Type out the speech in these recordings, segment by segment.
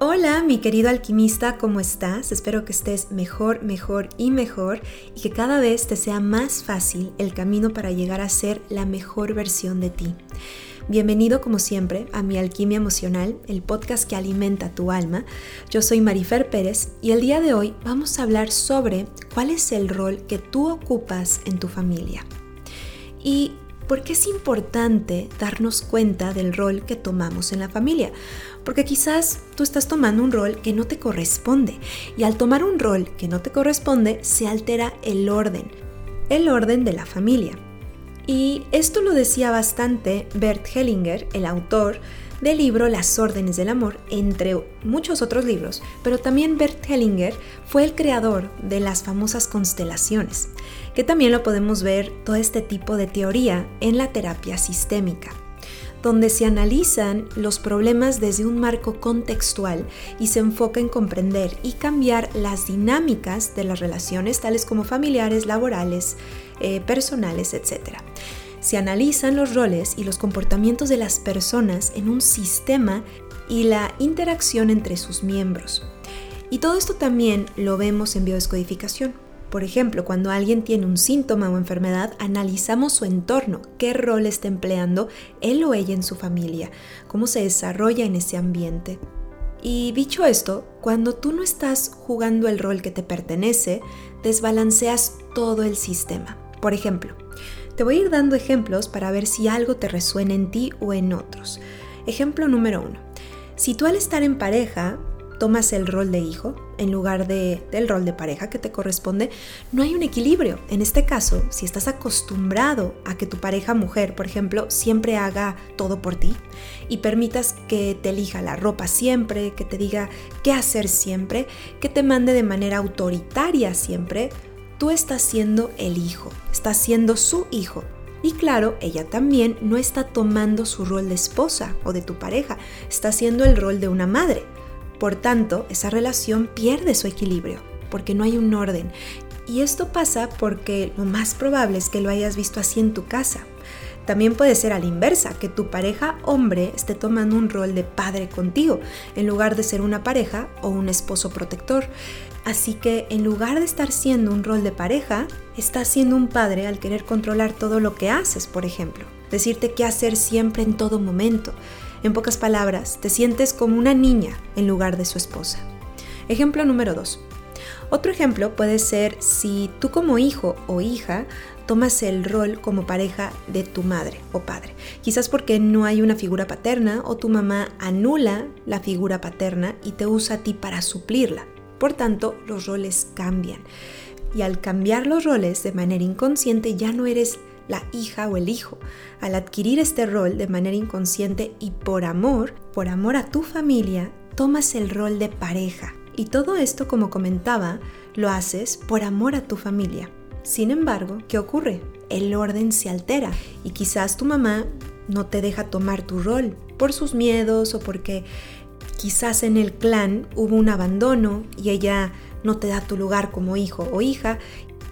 Hola, mi querido alquimista, ¿cómo estás? Espero que estés mejor, mejor y mejor y que cada vez te sea más fácil el camino para llegar a ser la mejor versión de ti. Bienvenido como siempre a mi Alquimia Emocional, el podcast que alimenta tu alma. Yo soy Marifer Pérez y el día de hoy vamos a hablar sobre cuál es el rol que tú ocupas en tu familia. Y ¿Por qué es importante darnos cuenta del rol que tomamos en la familia? Porque quizás tú estás tomando un rol que no te corresponde y al tomar un rol que no te corresponde se altera el orden, el orden de la familia. Y esto lo decía bastante Bert Hellinger, el autor del libro Las órdenes del amor, entre muchos otros libros, pero también Bert Hellinger fue el creador de las famosas constelaciones, que también lo podemos ver todo este tipo de teoría en la terapia sistémica donde se analizan los problemas desde un marco contextual y se enfoca en comprender y cambiar las dinámicas de las relaciones, tales como familiares, laborales, eh, personales, etc se analizan los roles y los comportamientos de las personas en un sistema y la interacción entre sus miembros. Y todo esto también lo vemos en biodescodificación. Por ejemplo, cuando alguien tiene un síntoma o enfermedad, analizamos su entorno, qué rol está empleando él o ella en su familia, cómo se desarrolla en ese ambiente. Y dicho esto, cuando tú no estás jugando el rol que te pertenece, desbalanceas todo el sistema. Por ejemplo, te voy a ir dando ejemplos para ver si algo te resuena en ti o en otros. Ejemplo número uno. Si tú al estar en pareja tomas el rol de hijo en lugar de, del rol de pareja que te corresponde, no hay un equilibrio. En este caso, si estás acostumbrado a que tu pareja mujer, por ejemplo, siempre haga todo por ti y permitas que te elija la ropa siempre, que te diga qué hacer siempre, que te mande de manera autoritaria siempre, tú estás siendo el hijo, estás siendo su hijo. Y claro, ella también no está tomando su rol de esposa o de tu pareja, está haciendo el rol de una madre. Por tanto, esa relación pierde su equilibrio, porque no hay un orden. Y esto pasa porque lo más probable es que lo hayas visto así en tu casa. También puede ser a la inversa, que tu pareja hombre esté tomando un rol de padre contigo, en lugar de ser una pareja o un esposo protector. Así que en lugar de estar siendo un rol de pareja, estás siendo un padre al querer controlar todo lo que haces, por ejemplo. Decirte qué hacer siempre en todo momento. En pocas palabras, te sientes como una niña en lugar de su esposa. Ejemplo número 2. Otro ejemplo puede ser si tú como hijo o hija tomas el rol como pareja de tu madre o padre. Quizás porque no hay una figura paterna o tu mamá anula la figura paterna y te usa a ti para suplirla. Por tanto, los roles cambian. Y al cambiar los roles de manera inconsciente ya no eres la hija o el hijo. Al adquirir este rol de manera inconsciente y por amor, por amor a tu familia, tomas el rol de pareja. Y todo esto, como comentaba, lo haces por amor a tu familia. Sin embargo, ¿qué ocurre? El orden se altera y quizás tu mamá no te deja tomar tu rol por sus miedos o porque Quizás en el clan hubo un abandono y ella no te da tu lugar como hijo o hija.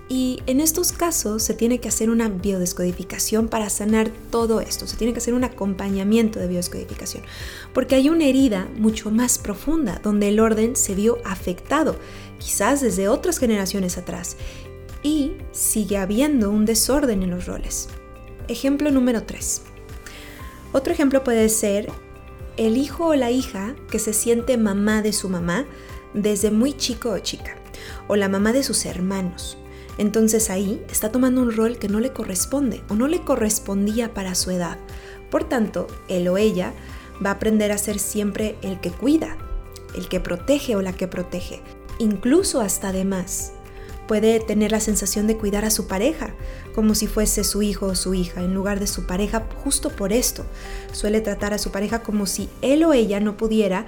Y en estos casos se tiene que hacer una biodescodificación para sanar todo esto, se tiene que hacer un acompañamiento de biodescodificación, porque hay una herida mucho más profunda donde el orden se vio afectado, quizás desde otras generaciones atrás, y sigue habiendo un desorden en los roles. Ejemplo número 3. Otro ejemplo puede ser el hijo o la hija que se siente mamá de su mamá desde muy chico o chica, o la mamá de sus hermanos. Entonces ahí está tomando un rol que no le corresponde o no le correspondía para su edad. Por tanto, él o ella va a aprender a ser siempre el que cuida, el que protege o la que protege, incluso hasta de más. Puede tener la sensación de cuidar a su pareja, como si fuese su hijo o su hija, en lugar de su pareja, justo por esto. Suele tratar a su pareja como si él o ella no pudiera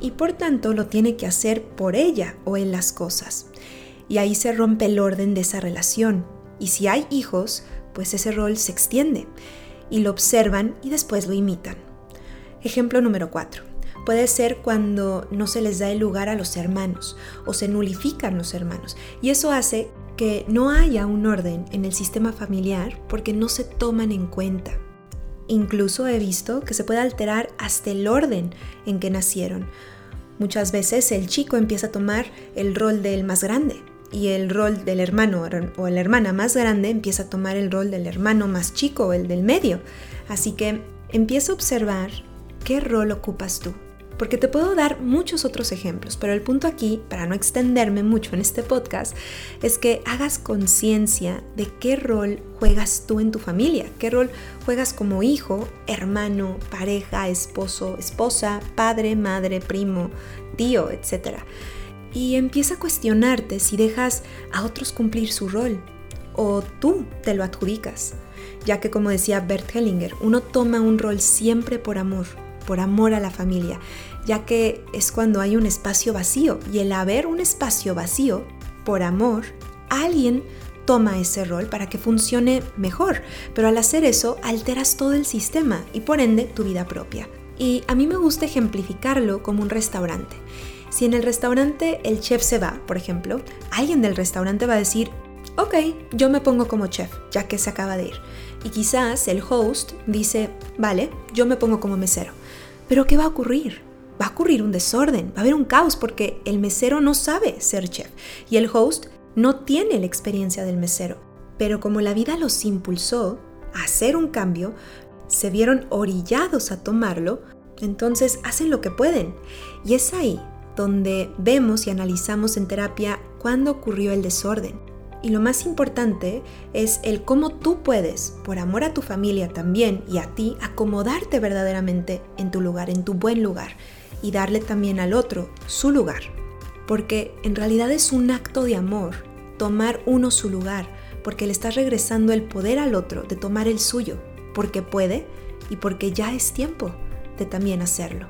y por tanto lo tiene que hacer por ella o en las cosas. Y ahí se rompe el orden de esa relación. Y si hay hijos, pues ese rol se extiende y lo observan y después lo imitan. Ejemplo número 4. Puede ser cuando no se les da el lugar a los hermanos o se nulifican los hermanos. Y eso hace que no haya un orden en el sistema familiar porque no se toman en cuenta. Incluso he visto que se puede alterar hasta el orden en que nacieron. Muchas veces el chico empieza a tomar el rol del más grande y el rol del hermano o la hermana más grande empieza a tomar el rol del hermano más chico o el del medio. Así que empieza a observar qué rol ocupas tú. Porque te puedo dar muchos otros ejemplos, pero el punto aquí, para no extenderme mucho en este podcast, es que hagas conciencia de qué rol juegas tú en tu familia, qué rol juegas como hijo, hermano, pareja, esposo, esposa, padre, madre, primo, tío, etc. Y empieza a cuestionarte si dejas a otros cumplir su rol o tú te lo adjudicas, ya que como decía Bert Hellinger, uno toma un rol siempre por amor, por amor a la familia, ya que es cuando hay un espacio vacío y el haber un espacio vacío por amor, alguien toma ese rol para que funcione mejor, pero al hacer eso alteras todo el sistema y por ende tu vida propia. Y a mí me gusta ejemplificarlo como un restaurante. Si en el restaurante el chef se va, por ejemplo, alguien del restaurante va a decir, ok, yo me pongo como chef, ya que se acaba de ir. Y quizás el host dice, vale, yo me pongo como mesero. Pero ¿qué va a ocurrir? Va a ocurrir un desorden, va a haber un caos porque el mesero no sabe ser chef y el host no tiene la experiencia del mesero. Pero como la vida los impulsó a hacer un cambio, se vieron orillados a tomarlo, entonces hacen lo que pueden. Y es ahí donde vemos y analizamos en terapia cuándo ocurrió el desorden y lo más importante es el cómo tú puedes, por amor a tu familia también y a ti, acomodarte verdaderamente en tu lugar, en tu buen lugar, y darle también al otro su lugar. Porque en realidad es un acto de amor tomar uno su lugar, porque le estás regresando el poder al otro de tomar el suyo, porque puede y porque ya es tiempo de también hacerlo.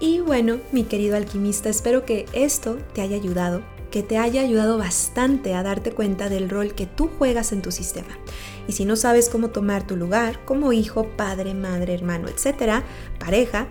Y bueno, mi querido alquimista, espero que esto te haya ayudado que te haya ayudado bastante a darte cuenta del rol que tú juegas en tu sistema. Y si no sabes cómo tomar tu lugar como hijo, padre, madre, hermano, etcétera, pareja,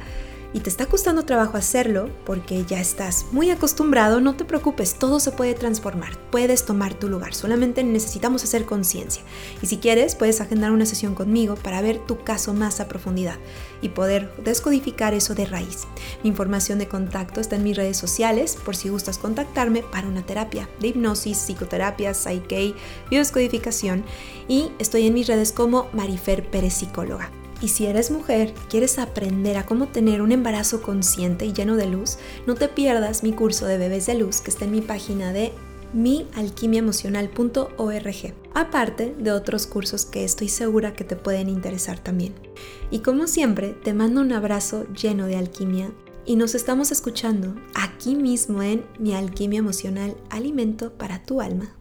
y te está costando trabajo hacerlo porque ya estás muy acostumbrado, no te preocupes, todo se puede transformar, puedes tomar tu lugar, solamente necesitamos hacer conciencia. Y si quieres, puedes agendar una sesión conmigo para ver tu caso más a profundidad y poder descodificar eso de raíz. Mi información de contacto está en mis redes sociales por si gustas contactarme para una terapia de hipnosis, psicoterapia, psyche, biodescodificación y estoy en mis redes como Marifer Pérez Psicóloga. Y si eres mujer, quieres aprender a cómo tener un embarazo consciente y lleno de luz, no te pierdas mi curso de bebés de luz que está en mi página de mialquimiaemocional.org, aparte de otros cursos que estoy segura que te pueden interesar también. Y como siempre, te mando un abrazo lleno de alquimia y nos estamos escuchando aquí mismo en Mi Alquimia Emocional, Alimento para tu Alma.